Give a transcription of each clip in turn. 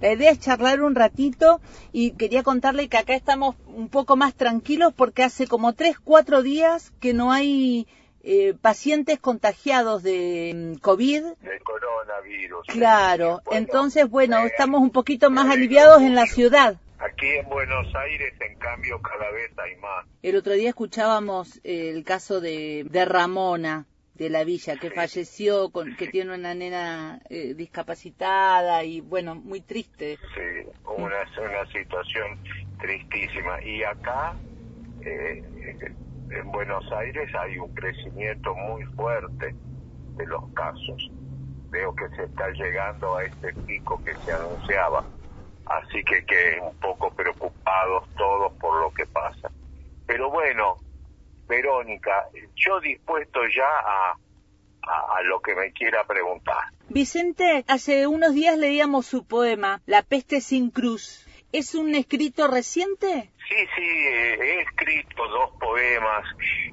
La idea es charlar un ratito y quería contarle que acá estamos un poco más tranquilos porque hace como tres, cuatro días que no hay eh, pacientes contagiados de mm, COVID. De coronavirus. Claro, entonces bueno, eh, estamos un poquito más aliviados en la ciudad. Aquí en Buenos Aires, en cambio, cada vez hay más. El otro día escuchábamos el caso de, de Ramona, de la villa que falleció, con, que tiene una nena eh, discapacitada y bueno, muy triste. Sí, una, una situación tristísima. Y acá, eh, en Buenos Aires, hay un crecimiento muy fuerte de los casos. Veo que se está llegando a este pico que se anunciaba. Así que que un poco preocupados todos por lo que pasa. Pero bueno, Verónica, yo dispuesto ya a, a, lo que me quiera preguntar. Vicente, hace unos días leíamos su poema, La peste sin cruz. ¿Es un escrito reciente? Sí, sí, he escrito dos poemas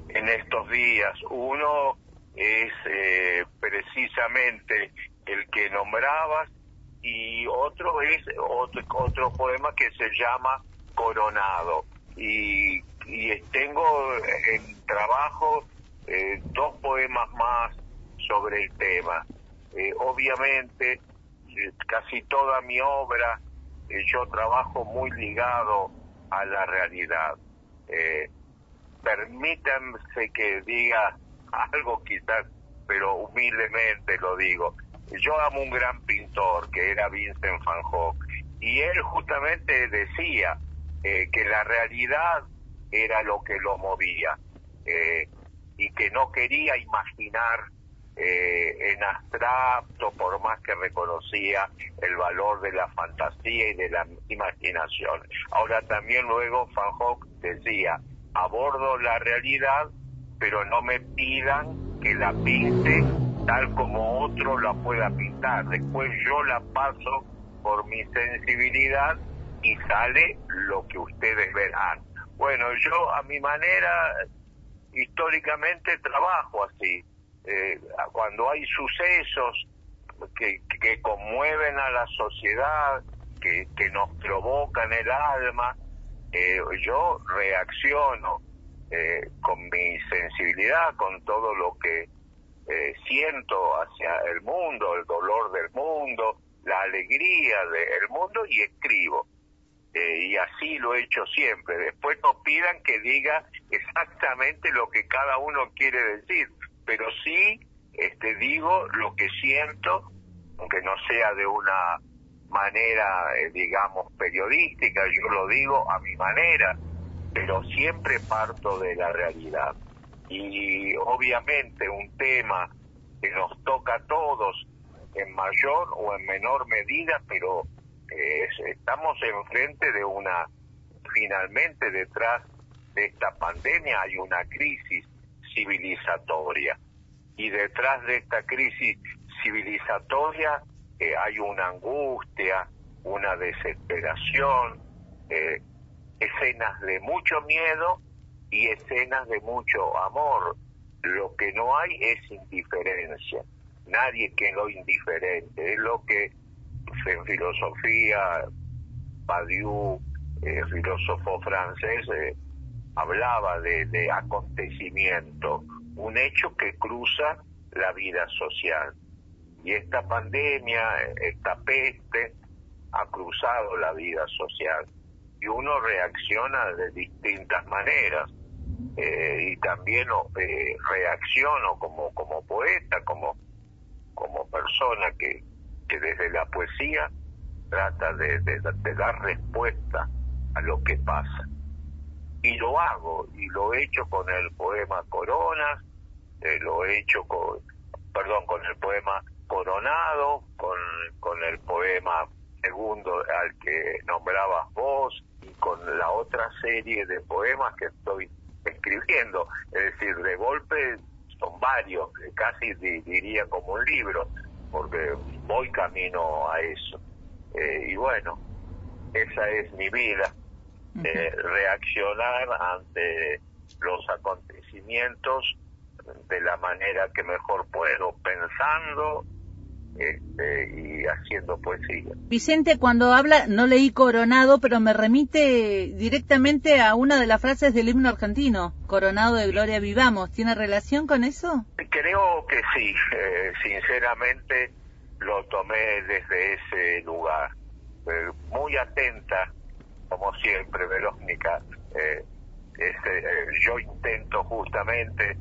en estos días. Uno es eh, precisamente el que nombrabas y otro es otro, otro poema que se llama Coronado. Y y tengo en trabajo eh, dos poemas más sobre el tema. Eh, obviamente, eh, casi toda mi obra, yo trabajo muy ligado a la realidad. permítanme que diga algo quizás, pero humildemente lo digo. Yo amo un gran pintor que era Vincent van Gogh y él justamente decía que la realidad era lo que lo movía eh, y que no quería imaginar eh, en abstracto por más que reconocía el valor de la fantasía y de la imaginación. Ahora también luego Van Gogh decía, abordo la realidad, pero no me pidan que la pinte tal como otro la pueda pintar. Después yo la paso por mi sensibilidad y sale lo que ustedes verán. Bueno, yo a mi manera, históricamente trabajo así. Eh, cuando hay sucesos que, que conmueven a la sociedad, que, que nos provocan el alma, eh, yo reacciono eh, con mi sensibilidad, con todo lo que siento hacia el mundo, el dolor del mundo, la alegría del mundo y escribo. Eh, y así lo he hecho siempre. Después no pidan que diga exactamente lo que cada uno quiere decir, pero sí este, digo lo que siento, aunque no sea de una manera, eh, digamos, periodística, yo lo digo a mi manera, pero siempre parto de la realidad. Y obviamente un tema que nos toca a todos en mayor o en menor medida, pero estamos enfrente de una, finalmente detrás de esta pandemia hay una crisis civilizatoria y detrás de esta crisis civilizatoria eh, hay una angustia, una desesperación, eh, escenas de mucho miedo y escenas de mucho amor. Lo que no hay es indiferencia. Nadie quedó indiferente. Es lo que en filosofía, Badiou, eh, filósofo francés, eh, hablaba de, acontecimiento, un hecho que cruza la vida social. Y esta pandemia, esta peste, ha cruzado la vida social. Y uno reacciona de distintas maneras. Eh, y también reacciono como, como poeta, como, como persona que, que desde la poesía trata de, dar respuesta a lo que pasa. Y lo hago, y lo he hecho con el poema Coronas, eh, lo he hecho con, perdón, con el poema Coronado, con, con el poema segundo al que nombrabas vos, y con la otra serie de poemas que estoy escribiendo. Es decir, de golpe son varios, casi diría como un libro, porque voy camino a eso. Eh, y bueno, esa es mi vida, eh, reaccionar ante los acontecimientos de la manera que mejor puedo, pensando este, y haciendo poesía. Vicente, cuando habla, no leí Coronado, pero me remite directamente a una de las frases del himno argentino, Coronado de Gloria Vivamos. ¿Tiene relación con eso? Creo que sí, eh, sinceramente lo tomé desde ese lugar. Eh, muy atenta, como siempre, Verónica. Eh, yo intento justamente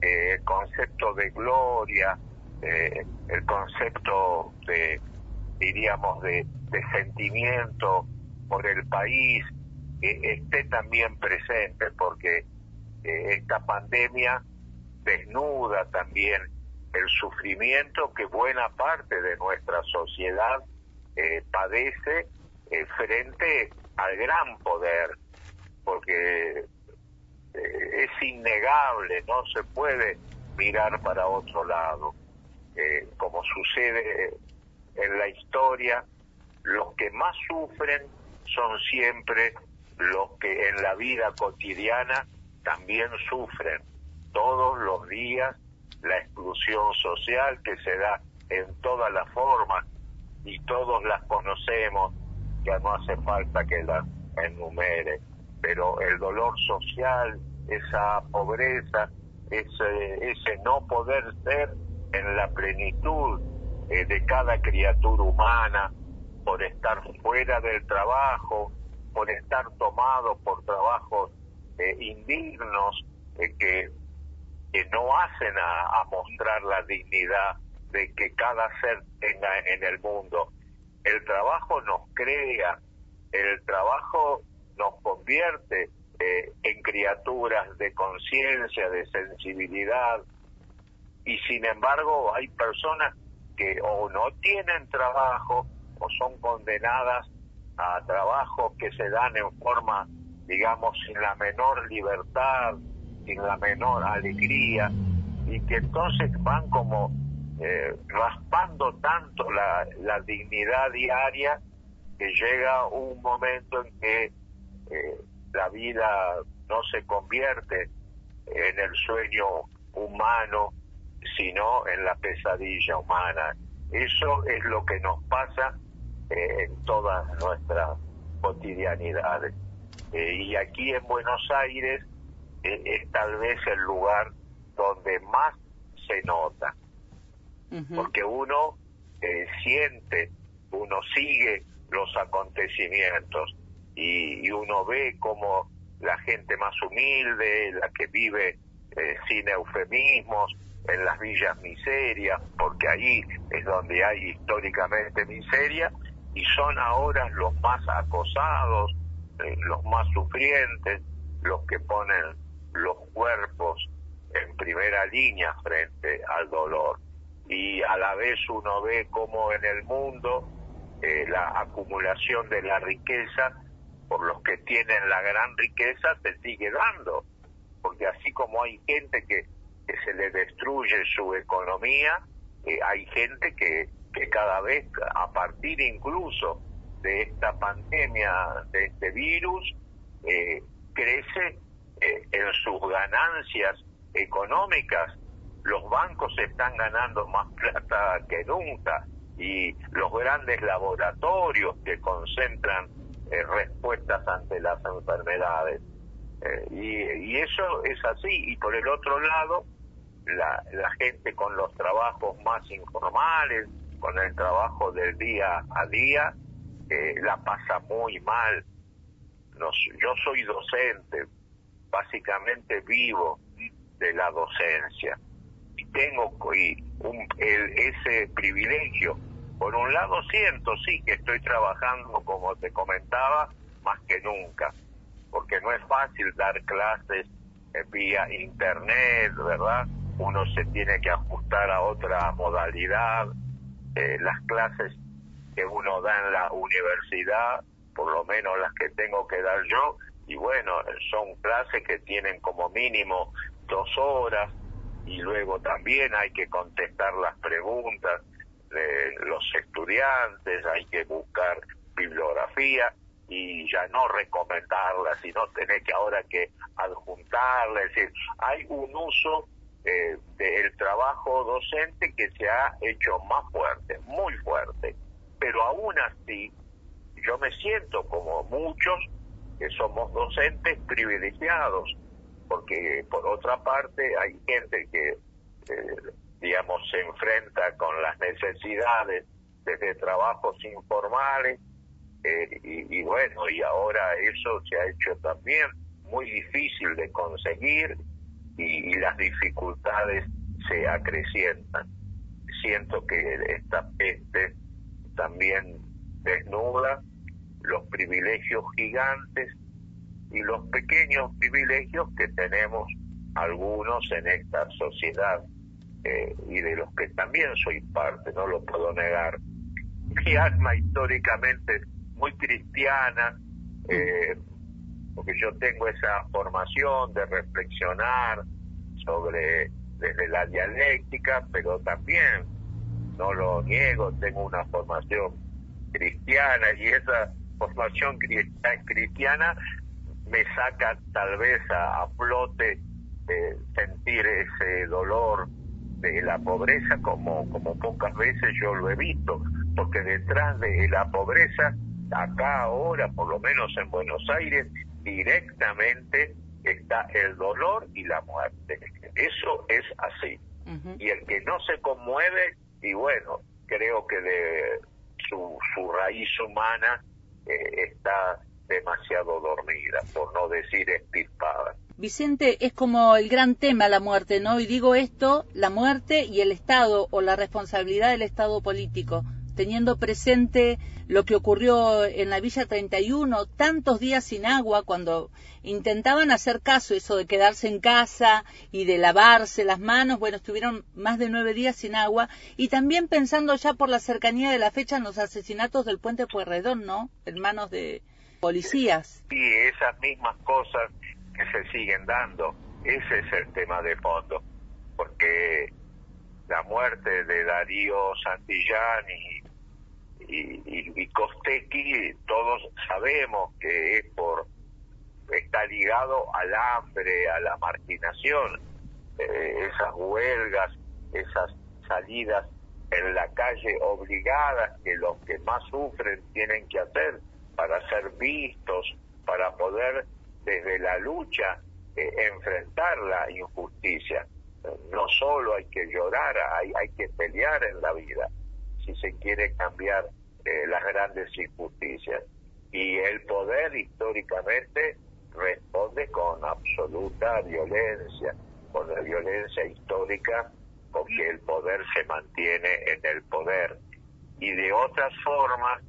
el concepto de gloria, eh, el concepto de, diríamos, de, sentimiento por el país esté también presente, porque eh, esta pandemia desnuda también el sufrimiento que buena parte de nuestra sociedad eh, padece frente al gran poder, porque es innegable, no se puede mirar para otro lado. Eh, como sucede en la historia, los que más sufren son siempre los que en la vida cotidiana también sufren. Todos los días la exclusión social que se da en todas las formas y todos las conocemos, ya no hace falta que las enumere, pero el dolor social, esa pobreza, ese, ese no poder ser en la plenitud eh, de cada criatura humana, por estar fuera del trabajo, por estar tomado por trabajos eh, indignos eh, que, que, no hacen a, mostrar la dignidad de que cada ser tenga en el mundo. El trabajo nos crea, el trabajo nos convierte en criaturas de conciencia, de sensibilidad, y sin embargo hay personas que o no tienen trabajo o son condenadas a trabajos que se dan en forma, digamos, sin la menor libertad, sin la menor alegría, y que entonces van como eh, raspando tanto la, dignidad diaria que llega un momento en que eh, la vida no se convierte en el sueño humano sino en la pesadilla humana. Eso es lo que nos pasa eh, en todas nuestras cotidianidades. Eh, y aquí en Buenos Aires eh, es tal vez el lugar donde más se nota, porque uno siente, uno sigue los acontecimientos y, y, uno ve como la gente más humilde, la que vive sin eufemismos, en las villas miserias, porque ahí es donde hay históricamente miseria, y son ahora los más acosados, eh, los más sufrientes, los que ponen los cuerpos en primera línea frente al dolor. Y a la vez uno ve como en el mundo eh, la acumulación de la riqueza por los que tienen la gran riqueza se sigue dando, porque así como hay gente que se le destruye su economía, eh, hay gente que, que cada vez, a partir incluso de esta pandemia, de este virus, eh, crece eh, en sus ganancias económicas. Los bancos están ganando más plata que nunca y los grandes laboratorios que concentran respuestas ante las enfermedades. y, y eso es así. Y por el otro lado, la, la gente con los trabajos más informales, con el trabajo del día a día, la pasa muy mal. yo soy docente, básicamente vivo de la docencia y tengo un, ese privilegio. Por un lado siento, sí, que estoy trabajando, como te comentaba, más que nunca, porque no es fácil dar clases vía internet, ¿verdad? Uno se tiene que ajustar a otra modalidad. Eh, las clases que uno da en la universidad, por lo menos las que tengo que dar yo, y bueno, son clases que tienen como mínimo dos horas y luego también hay que contestar las preguntas de los estudiantes, hay que buscar bibliografía y ya no recomendarla, sino tener que ahora que adjuntarla, es decir, hay un uso eh, del trabajo docente que se ha hecho más fuerte, muy fuerte. Pero aún así, yo me siento como muchos que somos docentes privilegiados, porque por otra parte hay gente que, eh, digamos, se enfrenta con las necesidades desde trabajos informales, eh, y, bueno, y ahora eso se ha hecho también muy difícil de conseguir y, las dificultades se acrecientan. Siento que esta peste también desnuda los privilegios gigantes y los pequeños privilegios que tenemos algunos en esta sociedad eh, y de los que también soy parte, no lo puedo negar. Mi alma históricamente muy cristiana, eh, porque yo tengo esa formación de reflexionar sobre desde la dialéctica, pero también, no lo niego, tengo una formación cristiana y esa formación cristiana me saca tal vez a, flote de sentir ese dolor de la pobreza como, como pocas veces yo lo he visto, porque detrás de la pobreza, acá ahora, por lo menos en Buenos Aires, directamente está el dolor y la muerte. Eso es así. Y el que no se conmueve, y bueno, creo que de su, su raíz humana eh, está demasiado dormida, por no decir estirpada. Vicente, es como el gran tema la muerte, ¿no? Y digo esto, la muerte y el Estado o la responsabilidad del Estado político teniendo presente lo que ocurrió en la Villa 31, tantos días sin agua, cuando intentaban hacer caso eso de quedarse en casa y de lavarse las manos, bueno, estuvieron más de nueve días sin agua, y también pensando ya por la cercanía de la fecha en los asesinatos del puente Pueyrredón, ¿no? En manos de policías. Sí, esas mismas cosas que se siguen dando, ese es el tema de fondo, porque la muerte de Darío Santillán y y, y, Costequi todos sabemos que es por está ligado al hambre, a la marginación, eh, esas huelgas, esas salidas en la calle obligadas que los que más sufren tienen que hacer para ser vistos, para poder desde la lucha eh, enfrentar la injusticia. No solo hay que llorar, hay, hay que pelear en la vida si se quiere cambiar eh, las grandes injusticias. Y el poder históricamente responde con absoluta violencia, con la violencia histórica con que el poder se mantiene en el poder. Y de otras formas,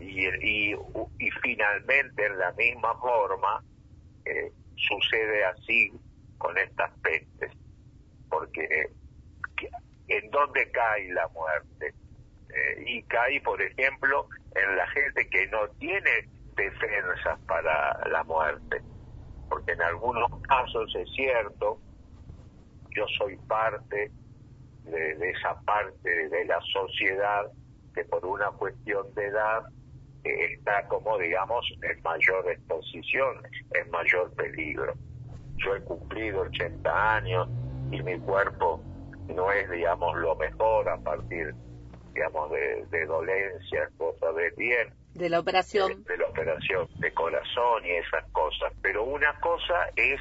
y, y, y finalmente en la misma forma, eh, sucede así con estas pestes, porque ¿en dónde cae la muerte? Eh, y cae, por ejemplo, en la gente que no tiene defensas para la muerte. Porque en algunos casos es cierto, yo soy parte de, esa parte de la sociedad que por una cuestión de edad eh, está como digamos en mayor exposición, en mayor peligro. Yo he cumplido 80 años y mi cuerpo no es digamos lo mejor a partir digamos, de, dolencias, cosas de bien. De la operación. De, la operación de corazón y esas cosas. Pero una cosa es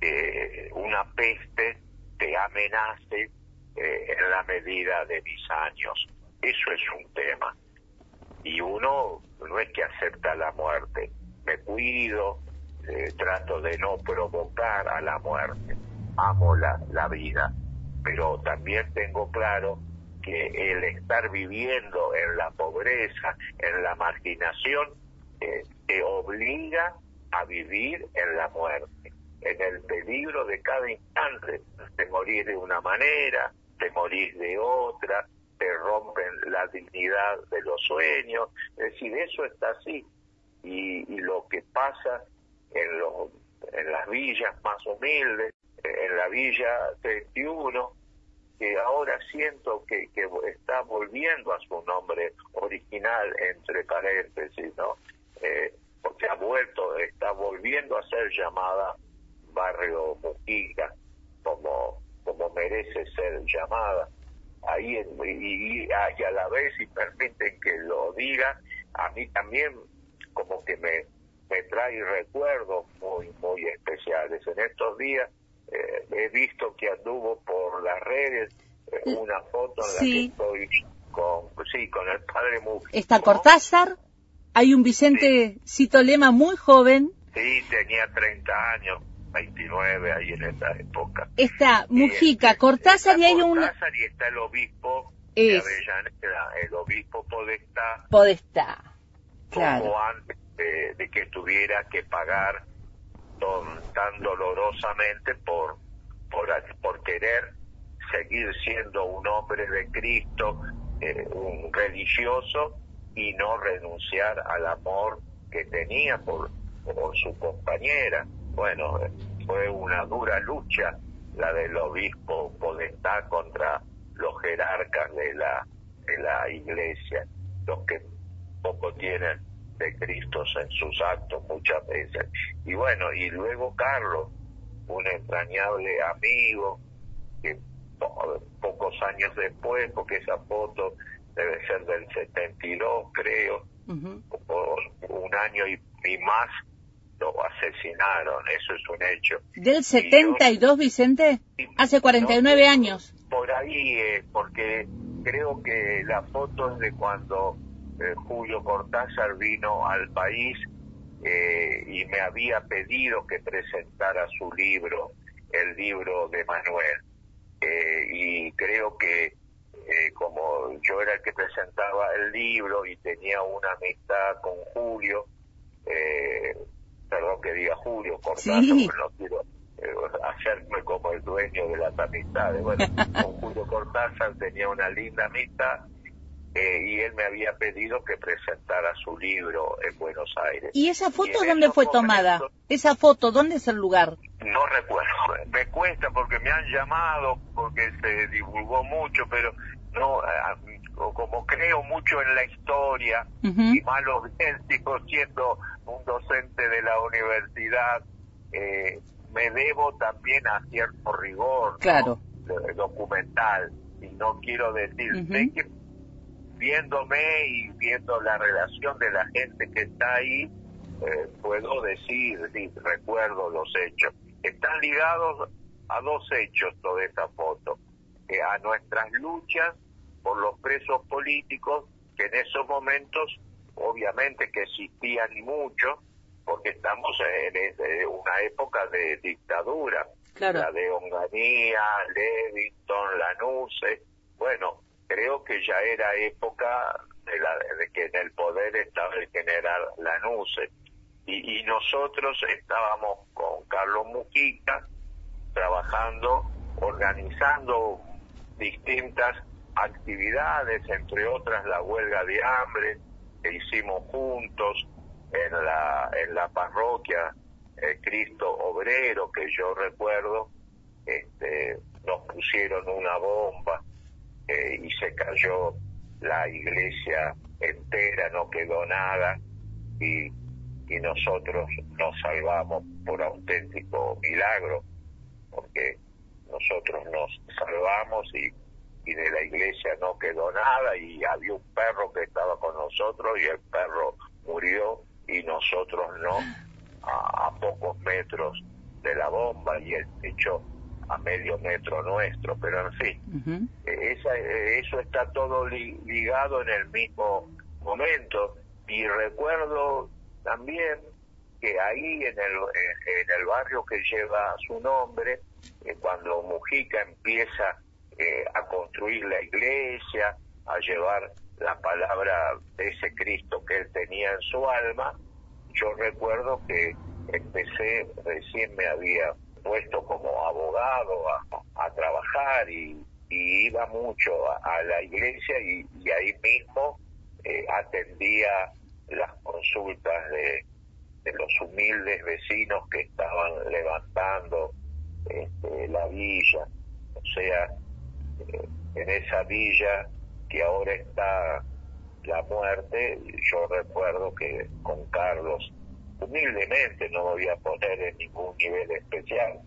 eh, una peste que amenace eh, en la medida de mis años. Eso es un tema. Y uno no es que acepta la muerte. Me cuido, eh, trato de no provocar a la muerte. Amo la, la vida. Pero también tengo claro el estar viviendo en la pobreza, en la marginación, eh, te obliga a vivir en la muerte, en el peligro de cada instante, de morir de una manera, de morir de otra, te rompen la dignidad de los sueños, es decir, eso está así. Y, y lo que pasa en, los, en las villas más humildes, en la villa 31, que ahora siento que, que está volviendo a su nombre original, entre paréntesis, ¿no? Eh, porque ha vuelto, está volviendo a ser llamada Barrio Mujica, como, como merece ser llamada. Ahí y, y, a la vez, si permiten que lo diga, a mí también como que me, me trae recuerdos muy, muy especiales. En estos días eh, he visto que anduvo por las redes eh, una foto en la que estoy con, sí, con el padre Mujica. Está Cortázar, hay un Vicente Cito Lema muy joven. Sí, tenía 30 años. 29 ahí en esa época. Está Mujica, Cortázar y hay un... Cortázar y está el obispo de Avellaneda, el obispo Podestá. Podestá, claro. antes de, que tuviera que pagar tan dolorosamente por, por, por querer seguir siendo un hombre de Cristo, eh, un religioso, y no renunciar al amor que tenía por, por su compañera. Bueno, fue una dura lucha la del obispo Podestá contra los jerarcas de la, de la iglesia, los que poco tienen de Cristo en sus actos muchas veces. Y bueno, y luego Carlos, un entrañable amigo, que pocos años después, porque esa foto debe ser del 72, creo, por un año y, más, lo asesinaron, eso es un hecho. ¿Del 72, Vicente? Hace 49 años. Por ahí, eh, porque creo que la foto es de cuando eh, Julio Cortázar vino al país eh, y me había pedido que presentara su libro, el libro de Manuel. Eh, y creo que como yo era el que presentaba el libro y tenía una amistad con Julio, perdón que diga Julio Cortázar, no quiero hacerme como el dueño de las amistades. Bueno, con Julio Cortázar tenía una linda amistad eh, y él me había pedido que presentara su libro en Buenos Aires. ¿Y esa foto dónde fue tomada? Esa foto, ¿dónde es el lugar? No recuerdo, me cuesta porque me han llamado, porque se divulgó mucho, pero no, como creo mucho en la historia, y malo bien sigo siendo un docente de la universidad, eh, me debo también a cierto rigor claro. documental, y no quiero decir, que viéndome y viendo la relación de la gente que está ahí, eh, puedo decir, sí, recuerdo los hechos. Están ligados a dos hechos toda esta foto, a nuestras luchas por los presos políticos, que en esos momentos obviamente que existían mucho, porque estamos en una época de dictadura, la de Onganía, Levington, Lanuse, bueno, creo que ya era época de, la, de que en el poder estaba el general Lanuse. Y, y nosotros estábamos con Carlos Mujica trabajando, organizando distintas actividades, entre otras la huelga de hambre que hicimos juntos en la, en la parroquia eh, Cristo Obrero, que yo recuerdo, este, nos pusieron una bomba eh, y se cayó la iglesia entera, no quedó nada y, y nosotros nos salvamos por auténtico milagro, porque nosotros nos salvamos y, y de la iglesia no quedó nada y había un perro que estaba con nosotros y el perro murió y nosotros no a, a pocos metros de la bomba y el techo a medio metro nuestro, pero en fin, e, esa, e, eso está todo ligado en el mismo momento. Y recuerdo también que ahí en el, en el barrio que lleva su nombre, eh, cuando Mujica empieza eh, a construir la iglesia, a llevar la palabra de ese Cristo que él tenía en su alma, yo recuerdo que empecé, recién me había puesto como abogado a, trabajar y, iba mucho a, la iglesia y, ahí mismo eh, atendía las consultas de, los humildes vecinos que estaban levantando este, la villa. O sea, eh, en esa villa que ahora está la muerte, yo recuerdo que con Carlos humildemente, no voy a poner en ningún nivel especial,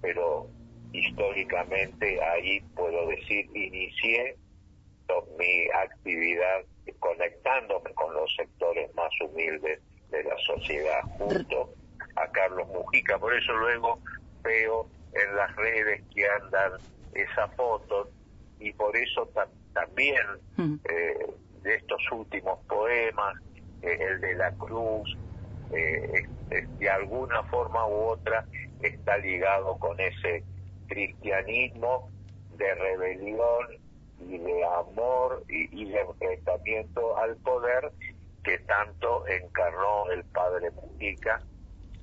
pero históricamente ahí puedo decir inicié mi actividad conectándome con los sectores más humildes de la sociedad junto a Carlos Mujica. Por eso luego veo en las redes que andan esas fotos y por eso también mm. eh, de estos últimos poemas, eh, el de la cruz, eh, de alguna forma u otra está ligado con ese cristianismo de rebelión y de amor y, de enfrentamiento al poder que tanto encarnó el padre Mujica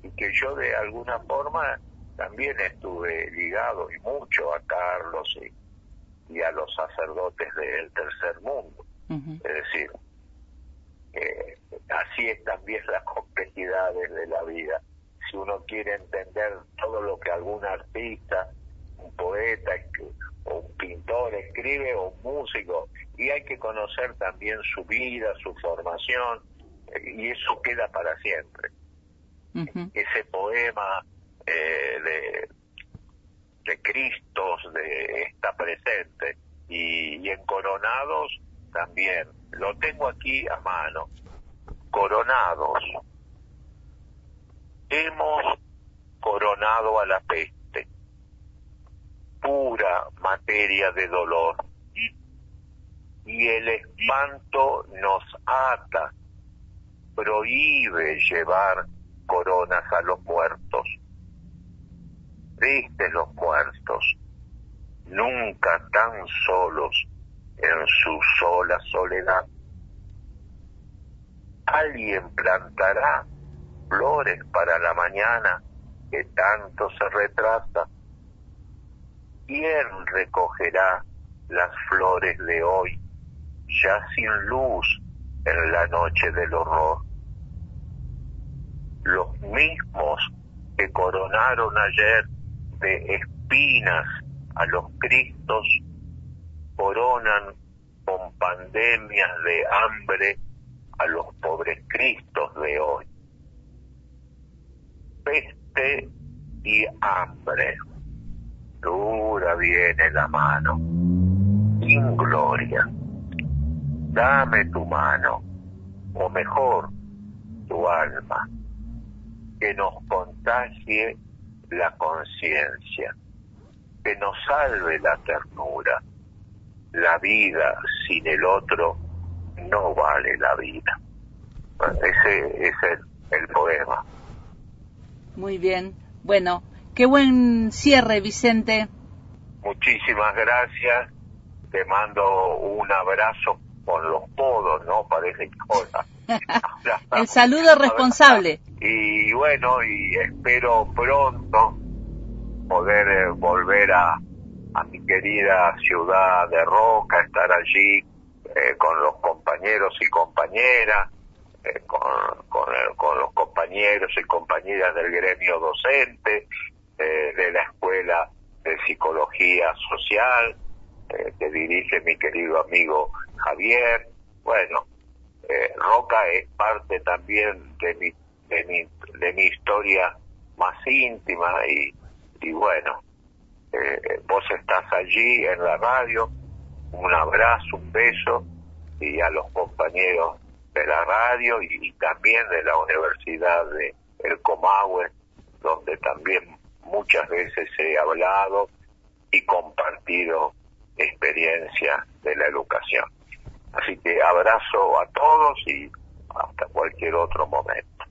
y que yo de alguna forma también estuve ligado y mucho a Carlos y, y a los sacerdotes del tercer mundo. Es decir, así es también las complejidades de la vida. Si uno quiere entender todo lo que algún artista, un poeta o un pintor escribe o un músico, y hay que conocer también su vida, su formación, y eso queda para siempre. Ese poema eh, de, de Cristos de, está presente y, y en Coronados también. Lo tengo aquí a mano. Coronados. Hemos coronado a la peste, pura materia de dolor, y el espanto nos ata, prohíbe llevar coronas a los muertos. Tristes los muertos, nunca tan solos en su sola soledad. Alguien plantará flores para la mañana que tanto se retrasa. ¿Quién recogerá las flores de hoy, ya sin luz en la noche del horror? Los mismos que coronaron ayer de espinas a los Cristos coronan con pandemias de hambre a los pobres cristos de hoy. Peste y hambre. Dura viene la mano, sin gloria. Dame tu mano, o mejor, tu alma, que nos contagie la conciencia, que nos salve la ternura la vida sin el otro no vale la vida. Ese es el, poema. Muy bien. Bueno, qué buen cierre, Vicente. Muchísimas gracias. Te mando un abrazo con los podos, ¿no? Parece que El saludo responsable. Y bueno, y espero pronto poder eh, volver a, a mi querida ciudad de Roca, estar allí eh, con los compañeros y compañeras, eh, con, con, los compañeros y compañeras del gremio docente, eh, de la Escuela de Psicología Social, que dirige mi querido amigo Javier. Bueno, Roca es parte también de mi, de mi, de mi historia más íntima y, y bueno, eh, vos estás allí en la radio, un abrazo, un beso, y a los compañeros de la radio y, también de la Universidad de El Comahue, donde también muchas veces he hablado y compartido experiencia de la educación. Así que abrazo a todos y hasta cualquier otro momento.